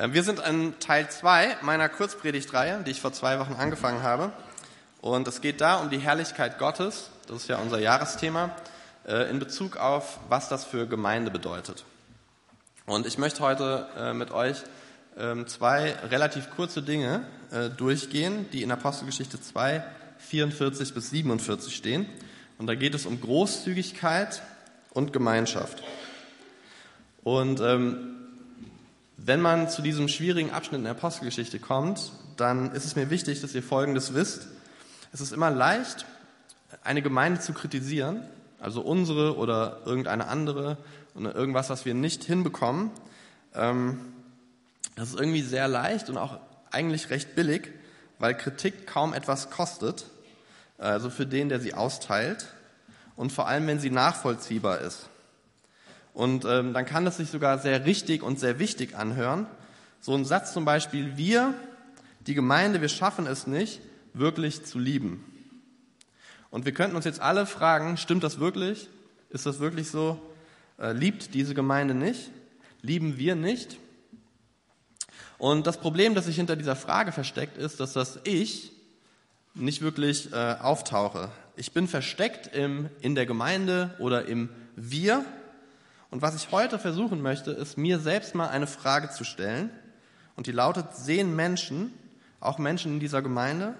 Äh, wir sind in Teil 2 meiner Kurzpredigtreihe, die ich vor zwei Wochen angefangen habe. Und es geht da um die Herrlichkeit Gottes, das ist ja unser Jahresthema, äh, in Bezug auf, was das für Gemeinde bedeutet. Und ich möchte heute äh, mit euch ähm, zwei relativ kurze Dinge durchgehen, die in Apostelgeschichte 2, 44 bis 47 stehen. Und da geht es um Großzügigkeit und Gemeinschaft. Und ähm, wenn man zu diesem schwierigen Abschnitt in der Apostelgeschichte kommt, dann ist es mir wichtig, dass ihr Folgendes wisst. Es ist immer leicht, eine Gemeinde zu kritisieren, also unsere oder irgendeine andere oder irgendwas, was wir nicht hinbekommen. Ähm, das ist irgendwie sehr leicht und auch eigentlich recht billig, weil Kritik kaum etwas kostet, also für den, der sie austeilt und vor allem, wenn sie nachvollziehbar ist. Und ähm, dann kann es sich sogar sehr richtig und sehr wichtig anhören. So ein Satz zum Beispiel, wir, die Gemeinde, wir schaffen es nicht, wirklich zu lieben. Und wir könnten uns jetzt alle fragen, stimmt das wirklich? Ist das wirklich so? Äh, liebt diese Gemeinde nicht? Lieben wir nicht? Und das Problem, das sich hinter dieser Frage versteckt, ist, dass das Ich nicht wirklich äh, auftauche. Ich bin versteckt im, in der Gemeinde oder im Wir und was ich heute versuchen möchte, ist mir selbst mal eine Frage zu stellen. Und die lautet, sehen Menschen, auch Menschen in dieser Gemeinde,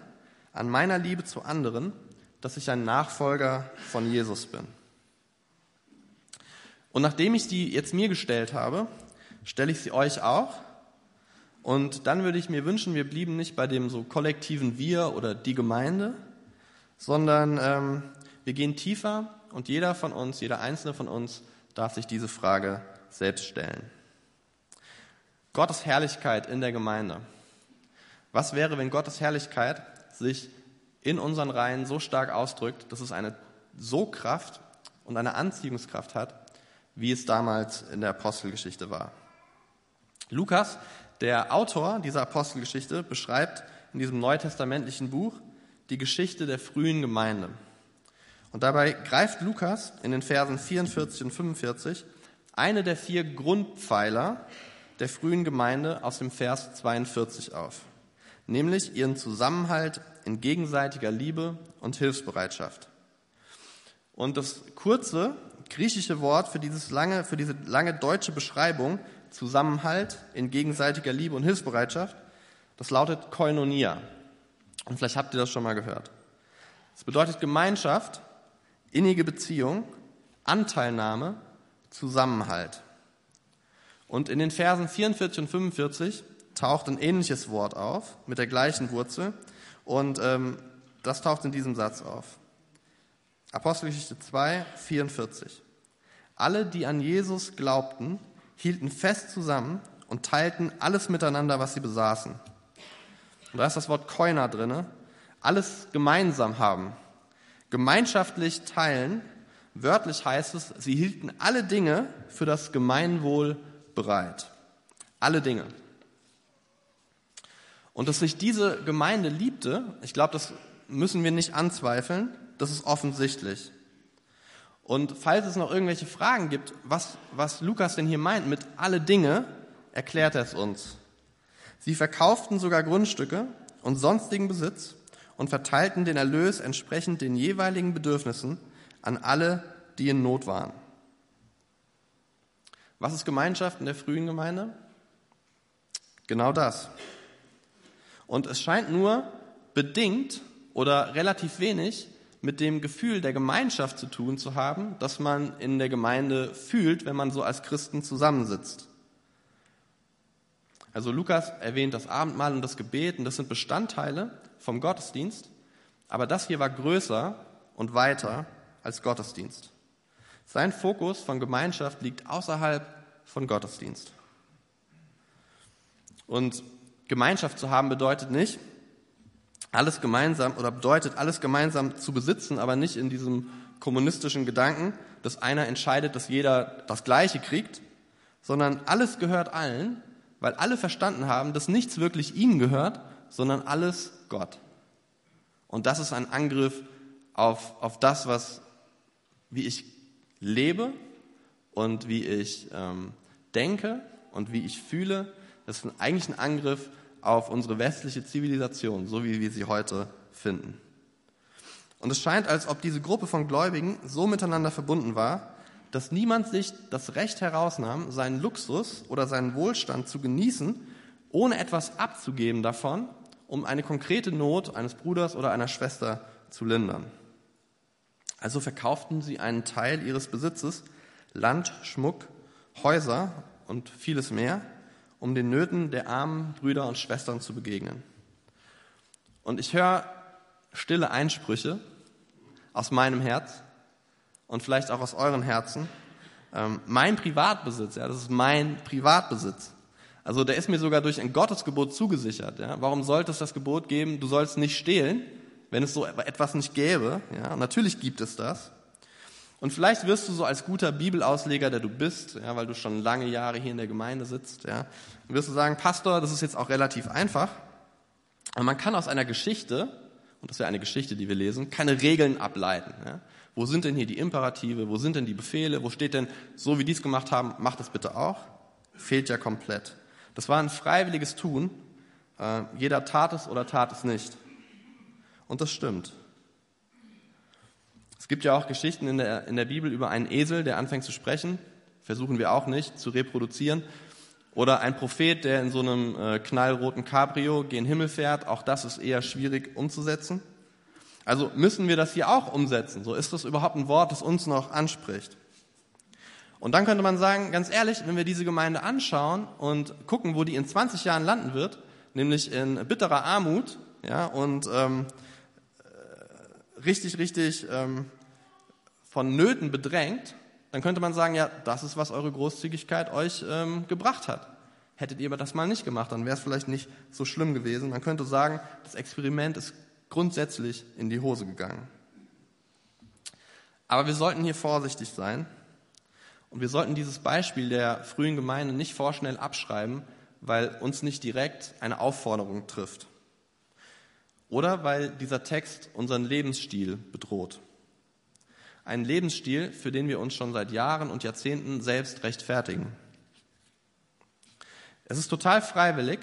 an meiner Liebe zu anderen, dass ich ein Nachfolger von Jesus bin? Und nachdem ich die jetzt mir gestellt habe, stelle ich sie euch auch. Und dann würde ich mir wünschen, wir blieben nicht bei dem so kollektiven Wir oder die Gemeinde, sondern ähm, wir gehen tiefer und jeder von uns, jeder einzelne von uns darf sich diese Frage selbst stellen. Gottes Herrlichkeit in der Gemeinde. Was wäre, wenn Gottes Herrlichkeit sich in unseren Reihen so stark ausdrückt, dass es eine so Kraft und eine Anziehungskraft hat, wie es damals in der Apostelgeschichte war? Lukas, der Autor dieser Apostelgeschichte, beschreibt in diesem neutestamentlichen Buch die Geschichte der frühen Gemeinde. Und dabei greift Lukas in den Versen 44 und 45 eine der vier Grundpfeiler der frühen Gemeinde aus dem Vers 42 auf, nämlich ihren Zusammenhalt in gegenseitiger Liebe und Hilfsbereitschaft. Und das kurze griechische Wort für, dieses lange, für diese lange deutsche Beschreibung, Zusammenhalt in gegenseitiger Liebe und Hilfsbereitschaft, das lautet Koinonia. Und vielleicht habt ihr das schon mal gehört. Es bedeutet Gemeinschaft, innige Beziehung, Anteilnahme, Zusammenhalt. Und in den Versen 44 und 45 taucht ein ähnliches Wort auf mit der gleichen Wurzel und ähm, das taucht in diesem Satz auf. Apostelgeschichte 2, 44. Alle, die an Jesus glaubten, hielten fest zusammen und teilten alles miteinander, was sie besaßen. Und da ist das Wort Koina drinne, alles gemeinsam haben, Gemeinschaftlich teilen, wörtlich heißt es, sie hielten alle Dinge für das Gemeinwohl bereit. Alle Dinge. Und dass sich diese Gemeinde liebte, ich glaube, das müssen wir nicht anzweifeln, das ist offensichtlich. Und falls es noch irgendwelche Fragen gibt, was, was Lukas denn hier meint mit alle Dinge, erklärt er es uns. Sie verkauften sogar Grundstücke und sonstigen Besitz und verteilten den Erlös entsprechend den jeweiligen Bedürfnissen an alle, die in Not waren. Was ist Gemeinschaft in der frühen Gemeinde? Genau das. Und es scheint nur bedingt oder relativ wenig mit dem Gefühl der Gemeinschaft zu tun zu haben, das man in der Gemeinde fühlt, wenn man so als Christen zusammensitzt. Also Lukas erwähnt das Abendmahl und das Gebet und das sind Bestandteile vom Gottesdienst, aber das hier war größer und weiter als Gottesdienst. Sein Fokus von Gemeinschaft liegt außerhalb von Gottesdienst. Und Gemeinschaft zu haben bedeutet nicht, alles gemeinsam oder bedeutet alles gemeinsam zu besitzen, aber nicht in diesem kommunistischen Gedanken, dass einer entscheidet, dass jeder das Gleiche kriegt, sondern alles gehört allen, weil alle verstanden haben, dass nichts wirklich ihnen gehört, sondern alles Gott. Und das ist ein Angriff auf, auf das, was, wie ich lebe und wie ich ähm, denke und wie ich fühle. Das ist eigentlich ein Angriff auf unsere westliche Zivilisation, so wie wir sie heute finden. Und es scheint, als ob diese Gruppe von Gläubigen so miteinander verbunden war, dass niemand sich das Recht herausnahm, seinen Luxus oder seinen Wohlstand zu genießen, ohne etwas abzugeben davon, um eine konkrete Not eines Bruders oder einer Schwester zu lindern. Also verkauften sie einen Teil ihres Besitzes, Land, Schmuck, Häuser und vieles mehr, um den Nöten der armen Brüder und Schwestern zu begegnen. Und ich höre stille Einsprüche aus meinem Herz und vielleicht auch aus euren Herzen. Ähm, mein Privatbesitz, ja, das ist mein Privatbesitz. Also der ist mir sogar durch ein Gottesgebot zugesichert. Ja. Warum sollte es das Gebot geben, du sollst nicht stehlen, wenn es so etwas nicht gäbe? Ja. Natürlich gibt es das. Und vielleicht wirst du so als guter Bibelausleger, der du bist, ja, weil du schon lange Jahre hier in der Gemeinde sitzt, ja, wirst du sagen, Pastor, das ist jetzt auch relativ einfach. Aber man kann aus einer Geschichte, und das wäre eine Geschichte, die wir lesen, keine Regeln ableiten. Ja. Wo sind denn hier die Imperative? Wo sind denn die Befehle? Wo steht denn, so wie die es gemacht haben, macht das bitte auch? Fehlt ja komplett. Das war ein freiwilliges Tun. Äh, jeder tat es oder tat es nicht. Und das stimmt. Es gibt ja auch Geschichten in der, in der Bibel über einen Esel, der anfängt zu sprechen. Versuchen wir auch nicht zu reproduzieren. Oder ein Prophet, der in so einem äh, knallroten Cabrio gen Himmel fährt. Auch das ist eher schwierig umzusetzen. Also müssen wir das hier auch umsetzen. So ist das überhaupt ein Wort, das uns noch anspricht. Und dann könnte man sagen, ganz ehrlich, wenn wir diese Gemeinde anschauen und gucken, wo die in 20 Jahren landen wird, nämlich in bitterer Armut, ja, und ähm, richtig, richtig ähm, von Nöten bedrängt, dann könnte man sagen, ja, das ist, was eure Großzügigkeit euch ähm, gebracht hat. Hättet ihr aber das mal nicht gemacht, dann wäre es vielleicht nicht so schlimm gewesen. Man könnte sagen, das Experiment ist grundsätzlich in die Hose gegangen. Aber wir sollten hier vorsichtig sein und wir sollten dieses Beispiel der frühen Gemeinde nicht vorschnell abschreiben, weil uns nicht direkt eine Aufforderung trifft. Oder weil dieser Text unseren Lebensstil bedroht. Einen Lebensstil, für den wir uns schon seit Jahren und Jahrzehnten selbst rechtfertigen. Es ist total freiwillig,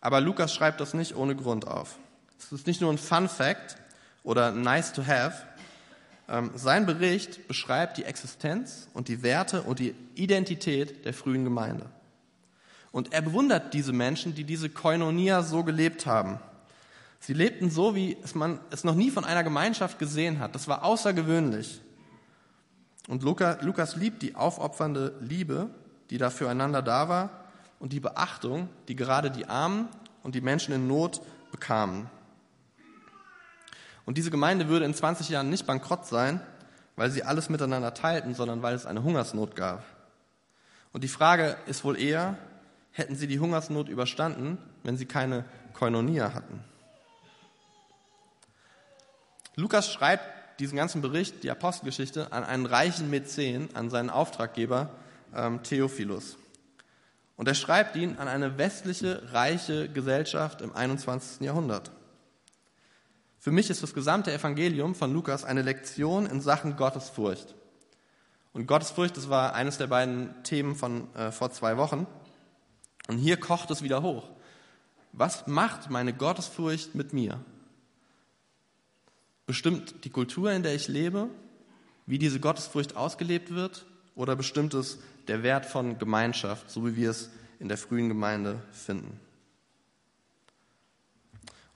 aber Lukas schreibt das nicht ohne Grund auf. Es ist nicht nur ein Fun Fact oder nice to have. Ähm, sein Bericht beschreibt die Existenz und die Werte und die Identität der frühen Gemeinde. Und er bewundert diese Menschen, die diese Koinonia so gelebt haben. Sie lebten so, wie es man es noch nie von einer Gemeinschaft gesehen hat. Das war außergewöhnlich. Und Lukas liebt die aufopfernde Liebe, die da füreinander da war, und die Beachtung, die gerade die Armen und die Menschen in Not bekamen. Und diese Gemeinde würde in 20 Jahren nicht bankrott sein, weil sie alles miteinander teilten, sondern weil es eine Hungersnot gab. Und die Frage ist wohl eher, hätten sie die Hungersnot überstanden, wenn sie keine Koinonia hatten? Lukas schreibt diesen ganzen Bericht, die Apostelgeschichte, an einen reichen Mäzen, an seinen Auftraggeber ähm, Theophilus. Und er schreibt ihn an eine westliche, reiche Gesellschaft im 21. Jahrhundert. Für mich ist das gesamte Evangelium von Lukas eine Lektion in Sachen Gottesfurcht. Und Gottesfurcht, das war eines der beiden Themen von äh, vor zwei Wochen. Und hier kocht es wieder hoch. Was macht meine Gottesfurcht mit mir? Bestimmt die Kultur, in der ich lebe, wie diese Gottesfurcht ausgelebt wird, oder bestimmt es der Wert von Gemeinschaft, so wie wir es in der frühen Gemeinde finden?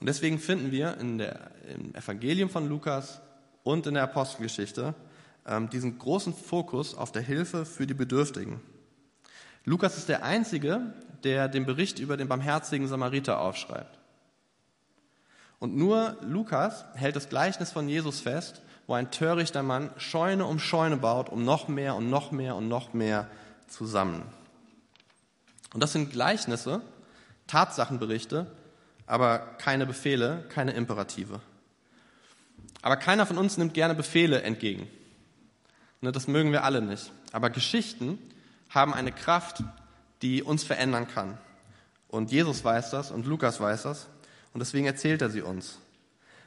Und deswegen finden wir in der, im Evangelium von Lukas und in der Apostelgeschichte ähm, diesen großen Fokus auf der Hilfe für die Bedürftigen. Lukas ist der Einzige, der den Bericht über den barmherzigen Samariter aufschreibt. Und nur Lukas hält das Gleichnis von Jesus fest, wo ein törichter Mann Scheune um Scheune baut, um noch mehr und noch mehr und noch mehr zu sammeln. Und das sind Gleichnisse, Tatsachenberichte, aber keine Befehle, keine Imperative. Aber keiner von uns nimmt gerne Befehle entgegen. Ne, das mögen wir alle nicht. Aber Geschichten haben eine Kraft, die uns verändern kann. Und Jesus weiß das und Lukas weiß das. Und deswegen erzählt er sie uns.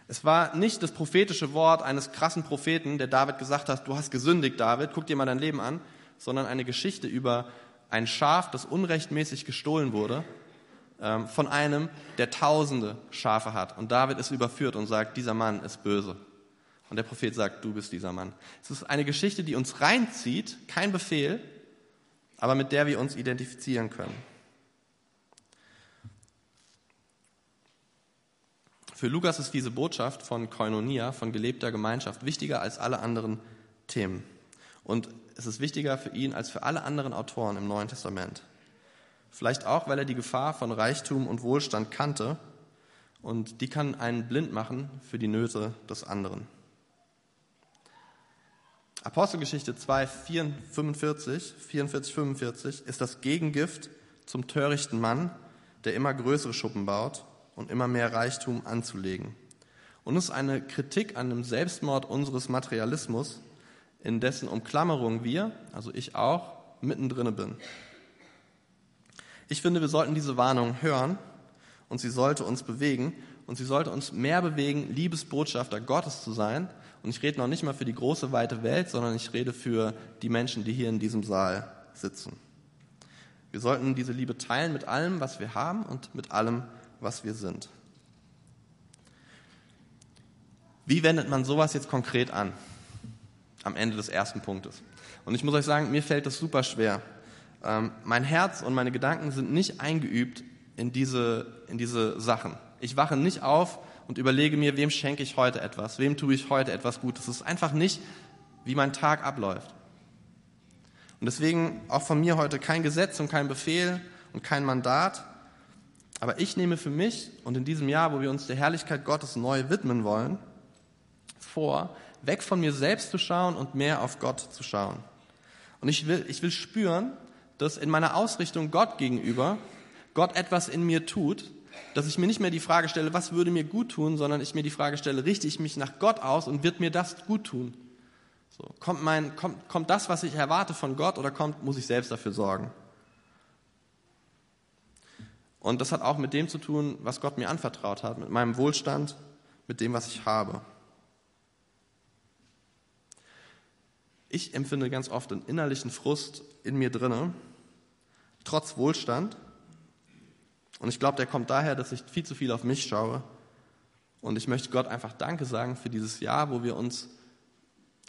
Es war nicht das prophetische Wort eines krassen Propheten, der David gesagt hat, du hast gesündigt, David, guck dir mal dein Leben an, sondern eine Geschichte über ein Schaf, das unrechtmäßig gestohlen wurde, von einem, der tausende Schafe hat. Und David ist überführt und sagt, dieser Mann ist böse. Und der Prophet sagt, du bist dieser Mann. Es ist eine Geschichte, die uns reinzieht, kein Befehl, aber mit der wir uns identifizieren können. Für Lukas ist diese Botschaft von Koinonia, von gelebter Gemeinschaft, wichtiger als alle anderen Themen. Und es ist wichtiger für ihn als für alle anderen Autoren im Neuen Testament. Vielleicht auch, weil er die Gefahr von Reichtum und Wohlstand kannte und die kann einen blind machen für die Nöte des anderen. Apostelgeschichte 2, 45, 44, 45 ist das Gegengift zum törichten Mann, der immer größere Schuppen baut und immer mehr Reichtum anzulegen. Und es ist eine Kritik an dem Selbstmord unseres Materialismus, in dessen Umklammerung wir, also ich auch, mittendrin bin. Ich finde, wir sollten diese Warnung hören und sie sollte uns bewegen und sie sollte uns mehr bewegen, Liebesbotschafter Gottes zu sein. Und ich rede noch nicht mal für die große, weite Welt, sondern ich rede für die Menschen, die hier in diesem Saal sitzen. Wir sollten diese Liebe teilen mit allem, was wir haben und mit allem, was wir sind. Wie wendet man sowas jetzt konkret an? Am Ende des ersten Punktes. Und ich muss euch sagen, mir fällt das super schwer. Ähm, mein Herz und meine Gedanken sind nicht eingeübt in diese, in diese Sachen. Ich wache nicht auf und überlege mir, wem schenke ich heute etwas, wem tue ich heute etwas Gutes. Es ist einfach nicht, wie mein Tag abläuft. Und deswegen auch von mir heute kein Gesetz und kein Befehl und kein Mandat, aber ich nehme für mich und in diesem Jahr, wo wir uns der Herrlichkeit Gottes neu widmen wollen, vor, weg von mir selbst zu schauen und mehr auf Gott zu schauen. Und ich will, ich will spüren, dass in meiner Ausrichtung Gott gegenüber Gott etwas in mir tut, dass ich mir nicht mehr die Frage stelle, was würde mir gut tun, sondern ich mir die Frage stelle, richte ich mich nach Gott aus und wird mir das gut tun? So, kommt, mein, kommt, kommt das, was ich erwarte von Gott oder kommt, muss ich selbst dafür sorgen? Und das hat auch mit dem zu tun, was Gott mir anvertraut hat, mit meinem Wohlstand, mit dem, was ich habe. Ich empfinde ganz oft einen innerlichen Frust in mir drinne, trotz Wohlstand. Und ich glaube, der kommt daher, dass ich viel zu viel auf mich schaue. Und ich möchte Gott einfach Danke sagen für dieses Jahr, wo wir uns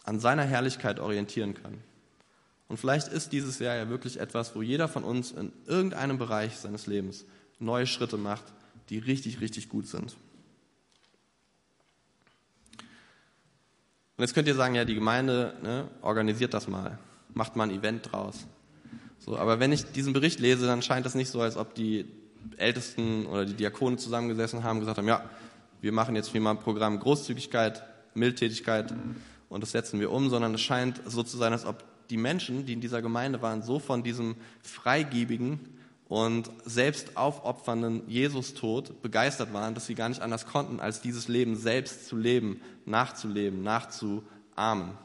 an seiner Herrlichkeit orientieren können. Und vielleicht ist dieses Jahr ja wirklich etwas, wo jeder von uns in irgendeinem Bereich seines Lebens neue Schritte macht, die richtig, richtig gut sind. Und jetzt könnt ihr sagen, ja, die Gemeinde ne, organisiert das mal, macht mal ein Event draus. So, aber wenn ich diesen Bericht lese, dann scheint es nicht so, als ob die Ältesten oder die Diakonen zusammengesessen haben und gesagt haben, ja, wir machen jetzt wie mal ein Programm Großzügigkeit, Mildtätigkeit und das setzen wir um, sondern es scheint so zu sein, als ob die Menschen, die in dieser Gemeinde waren, so von diesem freigebigen und selbst aufopfernden Jesus-Tod begeistert waren, dass sie gar nicht anders konnten, als dieses Leben selbst zu leben, nachzuleben, nachzuahmen.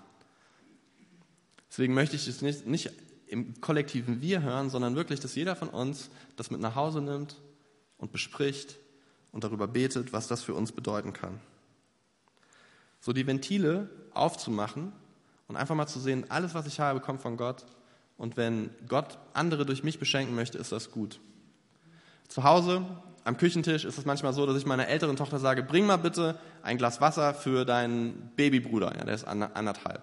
Deswegen möchte ich es nicht, nicht im kollektiven Wir hören, sondern wirklich, dass jeder von uns das mit nach Hause nimmt und bespricht und darüber betet, was das für uns bedeuten kann. So die Ventile aufzumachen und einfach mal zu sehen, alles, was ich habe, kommt von Gott und wenn Gott andere durch mich beschenken möchte, ist das gut. Zu Hause am Küchentisch ist es manchmal so, dass ich meiner älteren Tochter sage, bring mal bitte ein Glas Wasser für deinen Babybruder, ja, der ist anderthalb.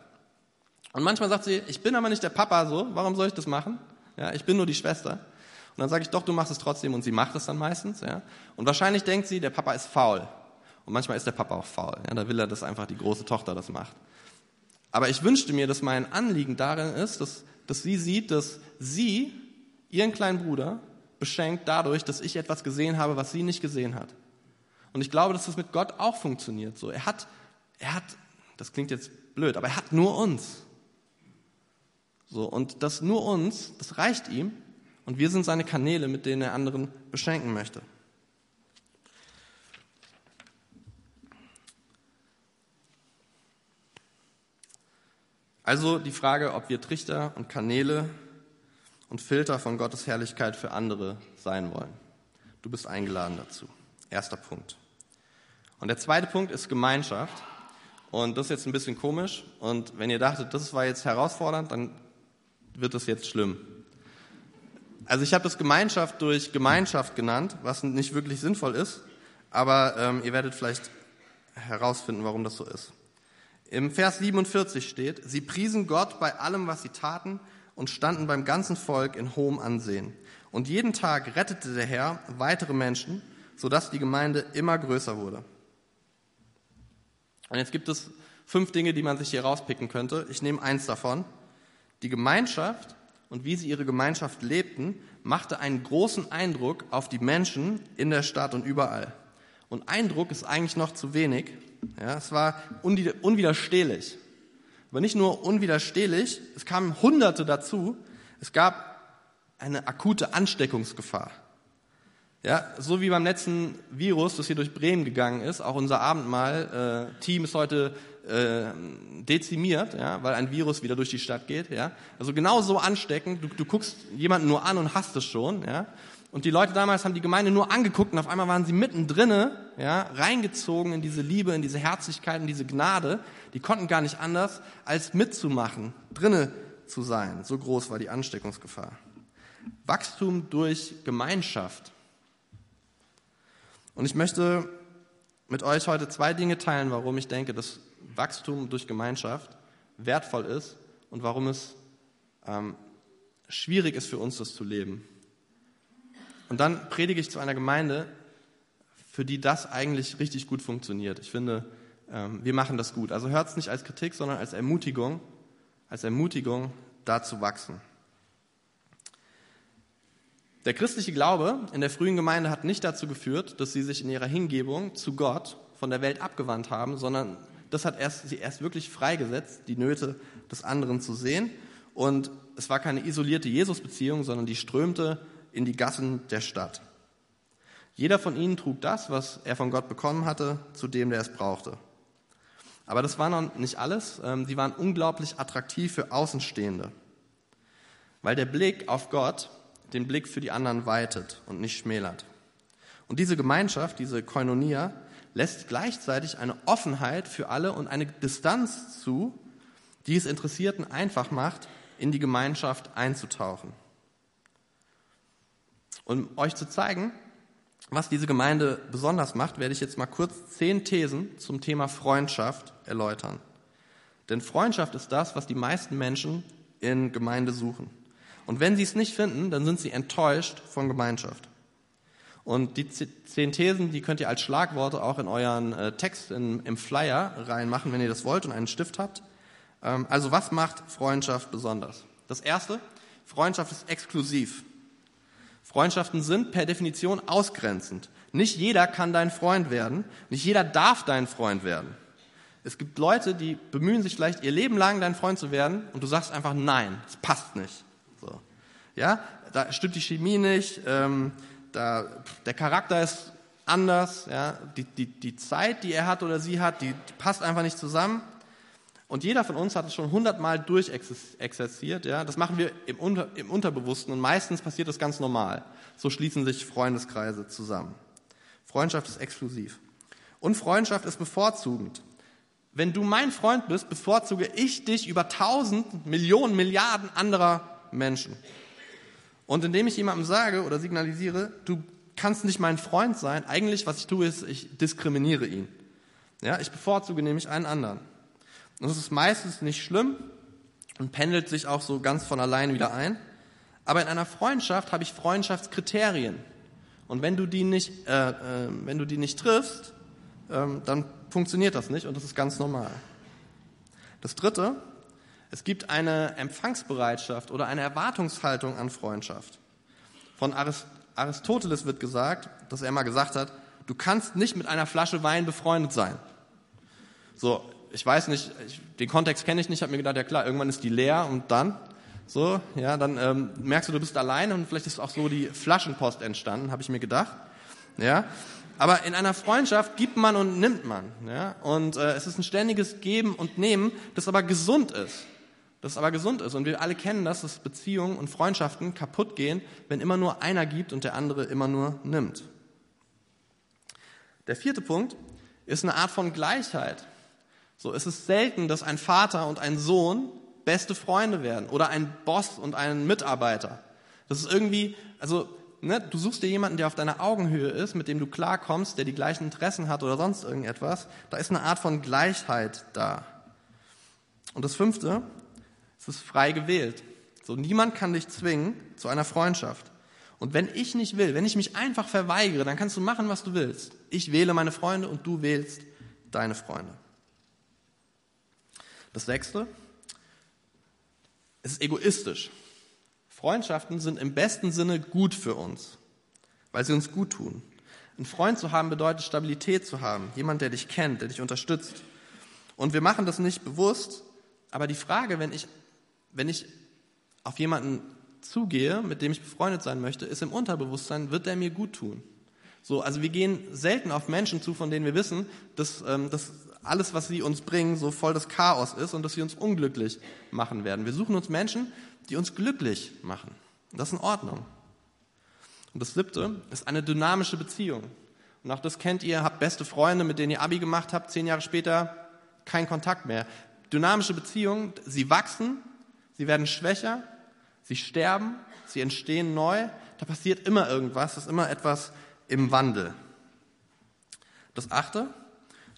Und manchmal sagt sie, ich bin aber nicht der Papa so, warum soll ich das machen? Ja, ich bin nur die Schwester. Und dann sage ich, doch, du machst es trotzdem und sie macht es dann meistens. Ja. Und wahrscheinlich denkt sie, der Papa ist faul. Und manchmal ist der Papa auch faul. Ja, da will er, dass einfach die große Tochter das macht. Aber ich wünschte mir, dass mein Anliegen darin ist, dass dass sie sieht, dass sie ihren kleinen Bruder beschenkt dadurch, dass ich etwas gesehen habe, was sie nicht gesehen hat. Und ich glaube, dass das mit Gott auch funktioniert. So, er hat, er hat, das klingt jetzt blöd, aber er hat nur uns. So, und das nur uns, das reicht ihm. Und wir sind seine Kanäle, mit denen er anderen beschenken möchte. Also die Frage, ob wir Trichter und Kanäle und Filter von Gottes Herrlichkeit für andere sein wollen. Du bist eingeladen dazu. Erster Punkt. Und der zweite Punkt ist Gemeinschaft. Und das ist jetzt ein bisschen komisch. Und wenn ihr dachtet, das war jetzt herausfordernd, dann wird es jetzt schlimm. Also ich habe das Gemeinschaft durch Gemeinschaft genannt, was nicht wirklich sinnvoll ist, aber ähm, ihr werdet vielleicht herausfinden, warum das so ist. Im Vers 47 steht, sie priesen Gott bei allem, was sie taten und standen beim ganzen Volk in hohem Ansehen. Und jeden Tag rettete der Herr weitere Menschen, sodass die Gemeinde immer größer wurde. Und jetzt gibt es fünf Dinge, die man sich hier rauspicken könnte. Ich nehme eins davon. Die Gemeinschaft und wie sie ihre Gemeinschaft lebten, machte einen großen Eindruck auf die Menschen in der Stadt und überall. Und Eindruck ist eigentlich noch zu wenig. Ja, es war unwiderstehlich. Aber nicht nur unwiderstehlich, es kamen Hunderte dazu. Es gab eine akute Ansteckungsgefahr. Ja, so wie beim letzten Virus, das hier durch Bremen gegangen ist, auch unser Abendmahl-Team äh, ist heute äh, dezimiert, ja, weil ein Virus wieder durch die Stadt geht. Ja. Also genau so ansteckend, du, du guckst jemanden nur an und hast es schon. Ja. Und die Leute damals haben die Gemeinde nur angeguckt und auf einmal waren sie mittendrin, ja, reingezogen in diese Liebe, in diese Herzlichkeit, in diese Gnade. Die konnten gar nicht anders, als mitzumachen, drinne zu sein. So groß war die Ansteckungsgefahr. Wachstum durch Gemeinschaft. Und ich möchte mit euch heute zwei Dinge teilen, warum ich denke, dass Wachstum durch Gemeinschaft wertvoll ist und warum es ähm, schwierig ist für uns, das zu leben. Und dann predige ich zu einer Gemeinde, für die das eigentlich richtig gut funktioniert. Ich finde, ähm, wir machen das gut. Also hört es nicht als Kritik, sondern als Ermutigung, als Ermutigung, da zu wachsen. Der christliche Glaube in der frühen Gemeinde hat nicht dazu geführt, dass sie sich in ihrer Hingebung zu Gott von der Welt abgewandt haben, sondern das hat erst, sie erst wirklich freigesetzt, die Nöte des anderen zu sehen. Und es war keine isolierte Jesus-Beziehung, sondern die strömte in die Gassen der Stadt. Jeder von ihnen trug das, was er von Gott bekommen hatte, zu dem, der es brauchte. Aber das war noch nicht alles. Ähm, sie waren unglaublich attraktiv für Außenstehende, weil der Blick auf Gott den Blick für die anderen weitet und nicht schmälert. Und diese Gemeinschaft, diese Koinonia, lässt gleichzeitig eine Offenheit für alle und eine Distanz zu, die es Interessierten einfach macht, in die Gemeinschaft einzutauchen. Um euch zu zeigen, was diese Gemeinde besonders macht, werde ich jetzt mal kurz zehn Thesen zum Thema Freundschaft erläutern. Denn Freundschaft ist das, was die meisten Menschen in Gemeinde suchen. Und wenn sie es nicht finden, dann sind sie enttäuscht von Gemeinschaft. Und die zehn Thesen, die könnt ihr als Schlagworte auch in euren äh, Text in, im Flyer reinmachen, wenn ihr das wollt und einen Stift habt. Ähm, also was macht Freundschaft besonders? Das erste, Freundschaft ist exklusiv. Freundschaften sind per Definition ausgrenzend. Nicht jeder kann dein Freund werden, nicht jeder darf dein Freund werden. Es gibt Leute, die bemühen sich vielleicht ihr Leben lang, dein Freund zu werden, und du sagst einfach nein, es passt nicht. So. Ja, da stimmt die Chemie nicht, ähm, da, der Charakter ist anders, ja, die, die, die Zeit, die er hat oder sie hat, die, die passt einfach nicht zusammen. Und jeder von uns hat es schon hundertmal durchexerziert. Ja? Das machen wir im, Unter, im Unterbewussten und meistens passiert das ganz normal. So schließen sich Freundeskreise zusammen. Freundschaft ist exklusiv. Und Freundschaft ist bevorzugend. Wenn du mein Freund bist, bevorzuge ich dich über tausend, Millionen, Milliarden anderer Menschen. Und indem ich jemandem sage oder signalisiere, du kannst nicht mein Freund sein, eigentlich was ich tue, ist, ich diskriminiere ihn. Ja, ich bevorzuge nämlich einen anderen. Und das ist meistens nicht schlimm und pendelt sich auch so ganz von allein wieder ein. Aber in einer Freundschaft habe ich Freundschaftskriterien. Und wenn du die nicht, äh, äh, wenn du die nicht triffst, äh, dann funktioniert das nicht und das ist ganz normal. Das Dritte, es gibt eine Empfangsbereitschaft oder eine Erwartungshaltung an Freundschaft. Von Aristoteles wird gesagt, dass er mal gesagt hat, du kannst nicht mit einer Flasche Wein befreundet sein. So, ich weiß nicht, ich, den Kontext kenne ich nicht, habe mir gedacht, ja klar, irgendwann ist die leer und dann, so, ja, dann ähm, merkst du, du bist allein und vielleicht ist auch so die Flaschenpost entstanden, habe ich mir gedacht, ja. Aber in einer Freundschaft gibt man und nimmt man, ja, und äh, es ist ein ständiges Geben und Nehmen, das aber gesund ist, das aber gesund ist und wir alle kennen das, dass Beziehungen und Freundschaften kaputt gehen, wenn immer nur einer gibt und der andere immer nur nimmt. Der vierte Punkt ist eine Art von Gleichheit. So, es ist selten, dass ein Vater und ein Sohn beste Freunde werden oder ein Boss und ein Mitarbeiter. Das ist irgendwie, also ne, du suchst dir jemanden, der auf deiner Augenhöhe ist, mit dem du klarkommst, der die gleichen Interessen hat oder sonst irgendetwas. Da ist eine Art von Gleichheit da. Und das fünfte, es ist frei gewählt. So, niemand kann dich zwingen zu einer Freundschaft. Und wenn ich nicht will, wenn ich mich einfach verweigere, dann kannst du machen, was du willst. Ich wähle meine Freunde und du wählst deine Freunde. Das sechste, es ist egoistisch. Freundschaften sind im besten Sinne gut für uns, weil sie uns gut tun. Ein Freund zu haben bedeutet Stabilität zu haben, jemand, der dich kennt, der dich unterstützt. Und wir machen das nicht bewusst, aber die Frage, wenn ich, wenn ich auf jemanden zugehe, mit dem ich befreundet sein möchte, ist im Unterbewusstsein, wird der mir gut tun? So, also wir gehen selten auf Menschen zu, von denen wir wissen, dass, ähm, dass alles, was sie uns bringen, so voll das Chaos ist und dass sie uns unglücklich machen werden. Wir suchen uns Menschen, die uns glücklich machen. Und das ist in Ordnung. Und das siebte ist eine dynamische Beziehung. Und auch das kennt ihr, habt beste Freunde, mit denen ihr Abi gemacht habt, zehn Jahre später kein Kontakt mehr. Dynamische Beziehungen, sie wachsen, sie werden schwächer, sie sterben, sie entstehen neu. Da passiert immer irgendwas, es ist immer etwas im Wandel. Das achte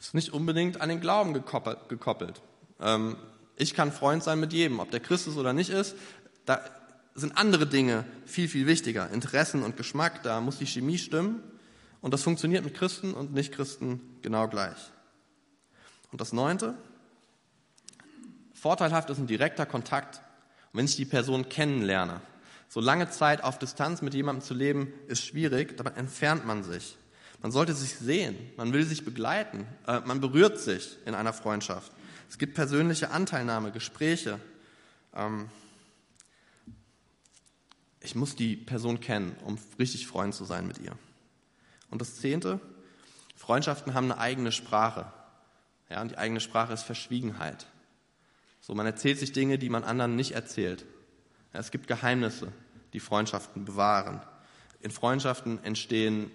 ist nicht unbedingt an den Glauben gekoppelt. Ähm, ich kann Freund sein mit jedem, ob der Christ ist oder nicht ist. Da sind andere Dinge viel, viel wichtiger. Interessen und Geschmack, da muss die Chemie stimmen. Und das funktioniert mit Christen und Nichtchristen genau gleich. Und das Neunte, vorteilhaft ist ein direkter Kontakt. Wenn ich die Person kennenlerne, so lange Zeit auf Distanz mit jemandem zu leben, ist schwierig, dabei entfernt man sich. Man sollte sich sehen, man will sich begleiten, äh, man berührt sich in einer Freundschaft. Es gibt persönliche Anteilnahme, Gespräche. Ähm, ich muss die Person kennen, um richtig Freund zu sein mit ihr. Und das Zehnte, Freundschaften haben eine eigene Sprache. Ja, und die eigene Sprache ist Verschwiegenheit. So, man erzählt sich Dinge, die man anderen nicht erzählt. Ja, es gibt Geheimnisse, die Freundschaften bewahren. In Freundschaften entstehen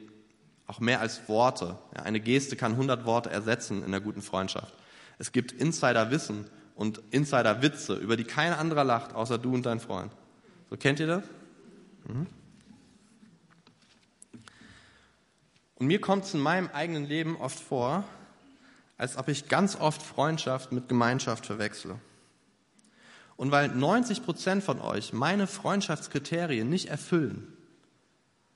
auch mehr als Worte. Ja, eine Geste kann 100 Worte ersetzen in einer guten Freundschaft. Es gibt Insiderwissen und Insiderwitze, über die kein anderer lacht, außer du und dein Freund. So kennt ihr das? Mhm. Und mir kommt es in meinem eigenen Leben oft vor, als ob ich ganz oft Freundschaft mit Gemeinschaft verwechsle. Und weil 90 Prozent von euch meine Freundschaftskriterien nicht erfüllen,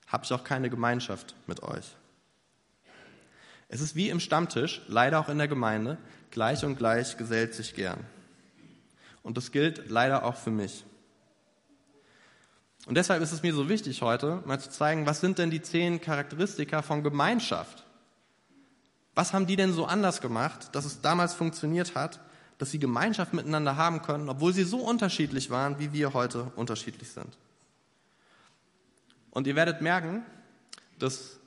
habe ich auch keine Gemeinschaft mit euch. Es ist wie im Stammtisch, leider auch in der Gemeinde, gleich und gleich gesellt sich gern. Und das gilt leider auch für mich. Und deshalb ist es mir so wichtig heute, mal zu zeigen, was sind denn die zehn Charakteristika von Gemeinschaft? Was haben die denn so anders gemacht, dass es damals funktioniert hat, dass sie Gemeinschaft miteinander haben können, obwohl sie so unterschiedlich waren, wie wir heute unterschiedlich sind? Und ihr werdet merken, dass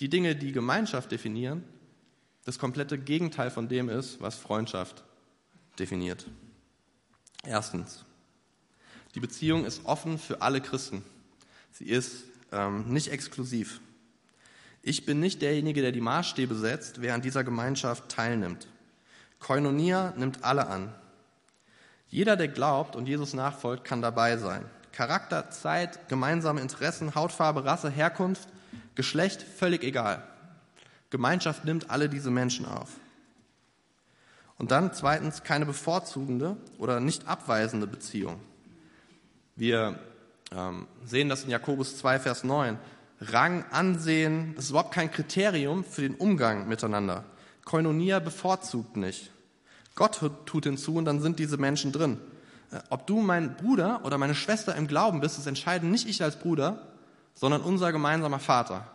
die Dinge, die Gemeinschaft definieren, das komplette Gegenteil von dem ist, was Freundschaft definiert. Erstens, die Beziehung ist offen für alle Christen. Sie ist ähm, nicht exklusiv. Ich bin nicht derjenige, der die Maßstäbe setzt, wer an dieser Gemeinschaft teilnimmt. Koinonia nimmt alle an. Jeder, der glaubt und Jesus nachfolgt, kann dabei sein. Charakter, Zeit, gemeinsame Interessen, Hautfarbe, Rasse, Herkunft – Geschlecht völlig egal. Gemeinschaft nimmt alle diese Menschen auf. Und dann zweitens keine bevorzugende oder nicht abweisende Beziehung. Wir ähm, sehen das in Jakobus 2, Vers 9. Rang, Ansehen, das ist überhaupt kein Kriterium für den Umgang miteinander. Koinonia bevorzugt nicht. Gott tut hinzu und dann sind diese Menschen drin. Äh, ob du mein Bruder oder meine Schwester im Glauben bist, das entscheiden nicht ich als Bruder, sondern unser gemeinsamer Vater.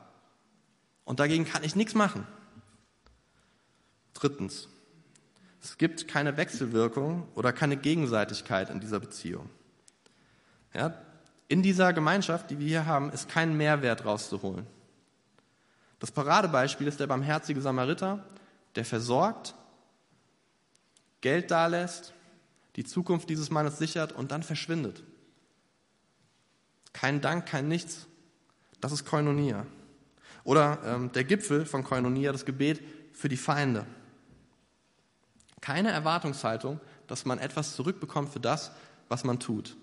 Und dagegen kann ich nichts machen. Drittens, es gibt keine Wechselwirkung oder keine Gegenseitigkeit in dieser Beziehung. Ja, in dieser Gemeinschaft, die wir hier haben, ist kein Mehrwert rauszuholen. Das Paradebeispiel ist der barmherzige Samariter, der versorgt, Geld dalässt, die Zukunft dieses Mannes sichert und dann verschwindet. Kein Dank, kein Nichts. Das ist Koinonia. Oder ähm, der Gipfel von Koinonia, das Gebet für die Feinde. Keine Erwartungshaltung, dass man etwas zurückbekommt für das, was man tut.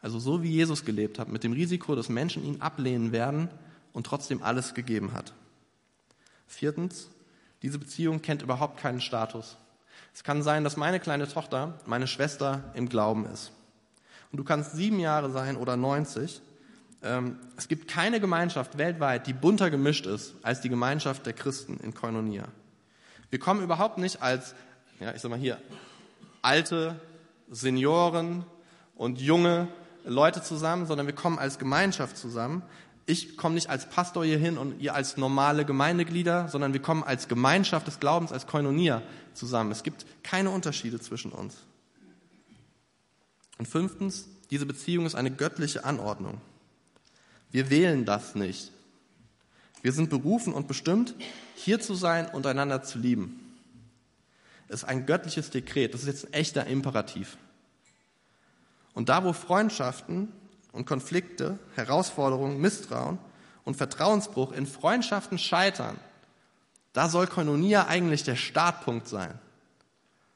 Also so wie Jesus gelebt hat, mit dem Risiko, dass Menschen ihn ablehnen werden und trotzdem alles gegeben hat. Viertens, diese Beziehung kennt überhaupt keinen Status. Es kann sein, dass meine kleine Tochter meine Schwester im Glauben ist. Und du kannst sieben Jahre sein oder 90. Ähm, es gibt keine Gemeinschaft weltweit, die bunter gemischt ist als die Gemeinschaft der Christen in Koinonia. Wir kommen überhaupt nicht als, ja, ich sag mal hier, alte Senioren und junge Leute zusammen, sondern wir kommen als Gemeinschaft zusammen. Ich komme nicht als Pastor hier hin und ihr als normale Gemeindeglieder, sondern wir kommen als Gemeinschaft des Glaubens, als Koinonia zusammen. Es gibt keine Unterschiede zwischen uns. Und fünftens, diese Beziehung ist eine göttliche Anordnung. Wir wählen das nicht. Wir sind berufen und bestimmt, hier zu sein und einander zu lieben. Es ist ein göttliches Dekret, das ist jetzt ein echter Imperativ. Und da, wo Freundschaften und Konflikte, Herausforderungen, Misstrauen und Vertrauensbruch in Freundschaften scheitern, da soll Koinonia eigentlich der Startpunkt sein.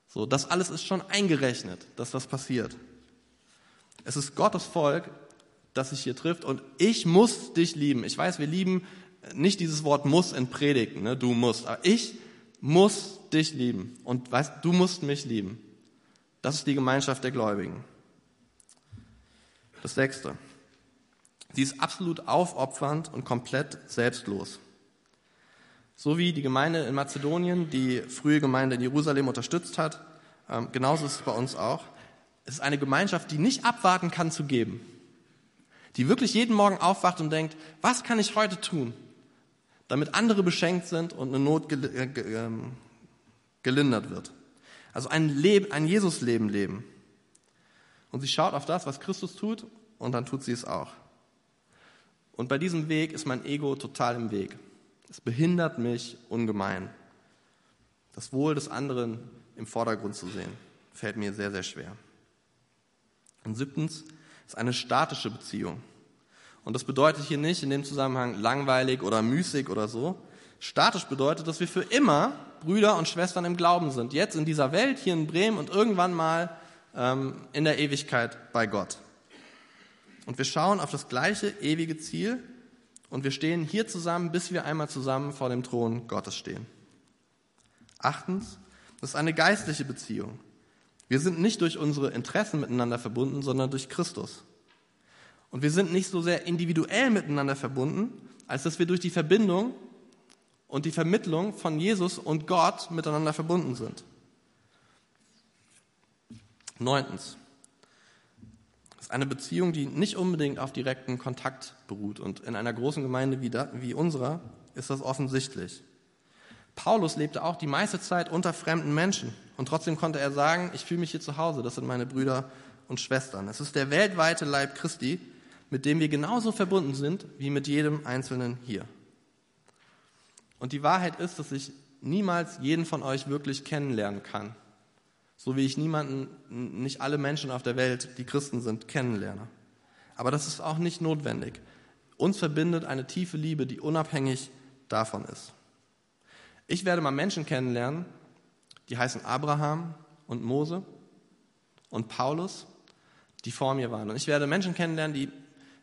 So, das alles ist schon eingerechnet, dass das passiert. Es ist Gottes Volk, das sich hier trifft und ich muss dich lieben. Ich weiß, wir lieben nicht dieses Wort muss in Predigten, ne? du musst, aber ich muss dich lieben und weißt, du musst mich lieben. Das ist die Gemeinschaft der Gläubigen. Das sechste. Sie ist absolut aufopfernd und komplett selbstlos. So wie die Gemeinde in Mazedonien die frühe Gemeinde in Jerusalem unterstützt hat, ähm, genauso ist es bei uns auch. Es ist eine Gemeinschaft, die nicht abwarten kann zu geben. Die wirklich jeden Morgen aufwacht und denkt, was kann ich heute tun, damit andere beschenkt sind und eine Not äh, ähm, gelindert wird. Also ein, Leben, ein Jesus-Leben leben. Und sie schaut auf das, was Christus tut, und dann tut sie es auch. Und bei diesem Weg ist mein Ego total im Weg. Es behindert mich ungemein. Das Wohl des anderen im Vordergrund zu sehen, fällt mir sehr, sehr schwer. Und siebtens ist eine statische Beziehung. Und das bedeutet hier nicht in dem Zusammenhang langweilig oder müßig oder so. Statisch bedeutet, dass wir für immer Brüder und Schwestern im Glauben sind. Jetzt in dieser Welt, hier in Bremen und irgendwann mal ähm, in der Ewigkeit bei Gott. Und wir schauen auf das gleiche ewige Ziel und wir stehen hier zusammen, bis wir einmal zusammen vor dem Thron Gottes stehen. Achtens, das ist eine geistliche Beziehung. Wir sind nicht durch unsere Interessen miteinander verbunden, sondern durch Christus. Und wir sind nicht so sehr individuell miteinander verbunden, als dass wir durch die Verbindung und die Vermittlung von Jesus und Gott miteinander verbunden sind. Neuntens. Das ist eine Beziehung, die nicht unbedingt auf direkten Kontakt beruht. Und in einer großen Gemeinde wie, da, wie unserer ist das offensichtlich. Paulus lebte auch die meiste Zeit unter fremden Menschen. Und trotzdem konnte er sagen, ich fühle mich hier zu Hause, das sind meine Brüder und Schwestern. Es ist der weltweite Leib Christi, mit dem wir genauso verbunden sind wie mit jedem Einzelnen hier. Und die Wahrheit ist, dass ich niemals jeden von euch wirklich kennenlernen kann. So wie ich niemanden, nicht alle Menschen auf der Welt, die Christen sind, kennenlerne. Aber das ist auch nicht notwendig. Uns verbindet eine tiefe Liebe, die unabhängig davon ist. Ich werde mal Menschen kennenlernen, die heißen Abraham und Mose und Paulus, die vor mir waren. Und ich werde Menschen kennenlernen, die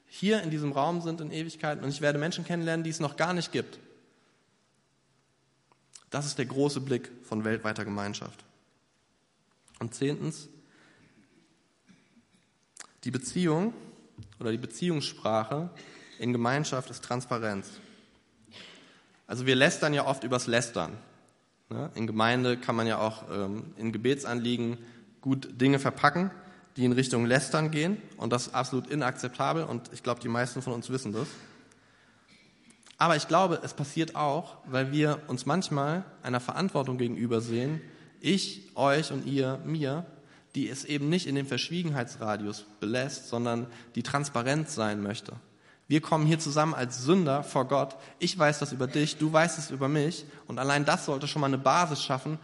hier in diesem Raum sind in Ewigkeiten. Und ich werde Menschen kennenlernen, die es noch gar nicht gibt. Das ist der große Blick von weltweiter Gemeinschaft. Und zehntens, die Beziehung oder die Beziehungssprache in Gemeinschaft ist Transparenz. Also wir lästern ja oft übers Lästern. Ne? In Gemeinde kann man ja auch ähm, in Gebetsanliegen gut Dinge verpacken, die in Richtung Lästern gehen. Und das ist absolut inakzeptabel und ich glaube, die meisten von uns wissen das. Aber ich glaube, es passiert auch, weil wir uns manchmal einer Verantwortung gegenüber sehen, ich, euch und ihr, mir, die es eben nicht in dem Verschwiegenheitsradius belässt, sondern die transparent sein möchte. Wir kommen hier zusammen als Sünder vor Gott. Ich weiß das über dich, du weißt es über mich. Und allein das sollte schon mal eine Basis schaffen,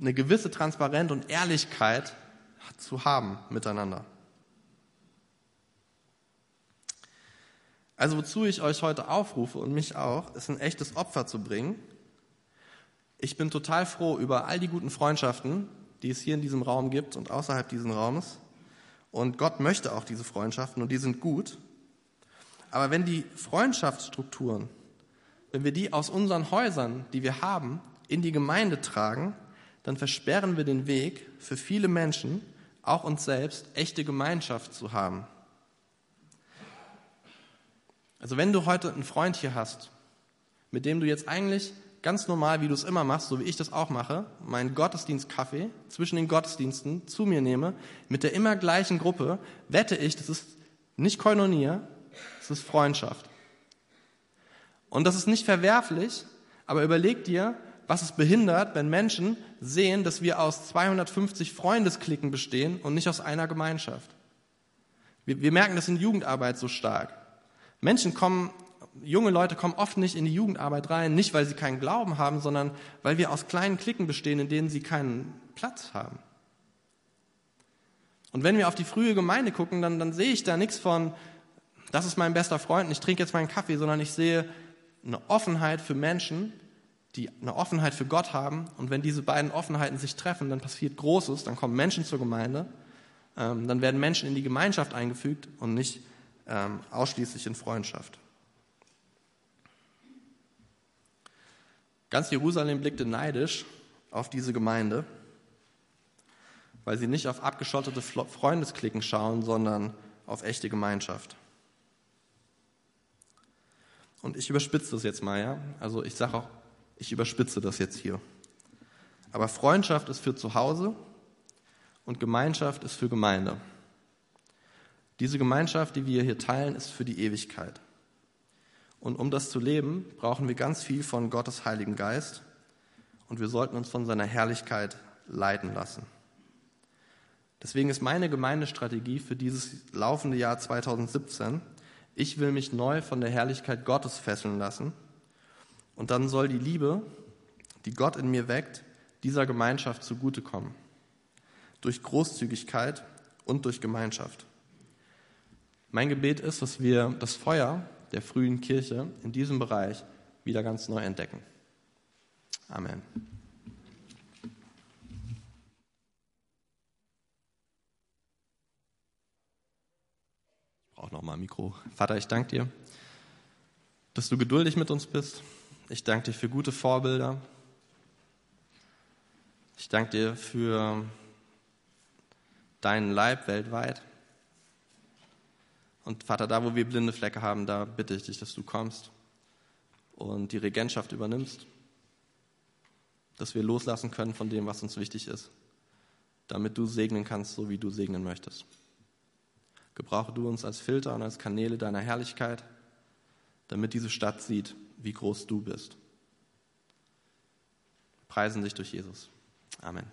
eine gewisse Transparenz und Ehrlichkeit zu haben miteinander. Also wozu ich euch heute aufrufe und mich auch, ist ein echtes Opfer zu bringen ich bin total froh über all die guten Freundschaften, die es hier in diesem Raum gibt und außerhalb dieses Raumes. Und Gott möchte auch diese Freundschaften und die sind gut. Aber wenn die Freundschaftsstrukturen, wenn wir die aus unseren Häusern, die wir haben, in die Gemeinde tragen, dann versperren wir den Weg für viele Menschen, auch uns selbst, echte Gemeinschaft zu haben. Also wenn du heute einen Freund hier hast, mit dem du jetzt eigentlich ganz normal, wie du es immer machst, so wie ich das auch mache, meinen Gottesdienstkaffee zwischen den Gottesdiensten zu mir nehme, mit der immer gleichen Gruppe, wette ich, das ist nicht Koinonia, das ist Freundschaft. Und das ist nicht verwerflich, aber überleg dir, was es behindert, wenn Menschen sehen, dass wir aus 250 Freundesklicken bestehen und nicht aus einer Gemeinschaft. Wir, wir merken das in Jugendarbeit so stark. Menschen kommen junge Leute kommen oft nicht in die Jugendarbeit rein, nicht weil sie keinen Glauben haben, sondern weil wir aus kleinen Klicken bestehen, in denen sie keinen Platz haben. Und wenn wir auf die frühe Gemeinde gucken, dann, dann sehe ich da nichts von, das ist mein bester Freund und ich trinke jetzt meinen Kaffee, sondern ich sehe eine Offenheit für Menschen, die eine Offenheit für Gott haben. Und wenn diese beiden Offenheiten sich treffen, dann passiert Großes, dann kommen Menschen zur Gemeinde, ähm, dann werden Menschen in die Gemeinschaft eingefügt und nicht ähm, ausschließlich in Freundschaft. Ganz Jerusalem blickte neidisch auf diese Gemeinde, weil sie nicht auf abgeschottete Freundesklicken schauen, sondern auf echte Gemeinschaft. Und ich überspitze das jetzt mal, ja. Also ich sage auch, ich überspitze das jetzt hier. Aber Freundschaft ist für zu Hause und Gemeinschaft ist für Gemeinde. Diese Gemeinschaft, die wir hier teilen, ist für die Ewigkeit. Und um das zu leben, brauchen wir ganz viel von Gottes Heiligen Geist und wir sollten uns von seiner Herrlichkeit leiten lassen. Deswegen ist meine Gemeindestrategie für dieses laufende Jahr 2017, ich will mich neu von der Herrlichkeit Gottes fesseln lassen und dann soll die Liebe, die Gott in mir weckt, dieser Gemeinschaft zugutekommen. Durch Großzügigkeit und durch Gemeinschaft. Mein Gebet ist, dass wir das Feuer der frühen Kirche in diesem Bereich wieder ganz neu entdecken. Amen. Ich brauche noch mal ein Mikro. Vater, ich danke dir, dass du geduldig mit uns bist. Ich danke dir für gute Vorbilder. Ich danke dir für deinen Leib weltweit. Und Vater, da wo wir blinde Flecke haben, da bitte ich dich, dass du kommst und die Regentschaft übernimmst, dass wir loslassen können von dem, was uns wichtig ist, damit du segnen kannst, so wie du segnen möchtest. Gebrauche du uns als Filter und als Kanäle deiner Herrlichkeit, damit diese Stadt sieht, wie groß du bist. Preisen dich durch Jesus. Amen.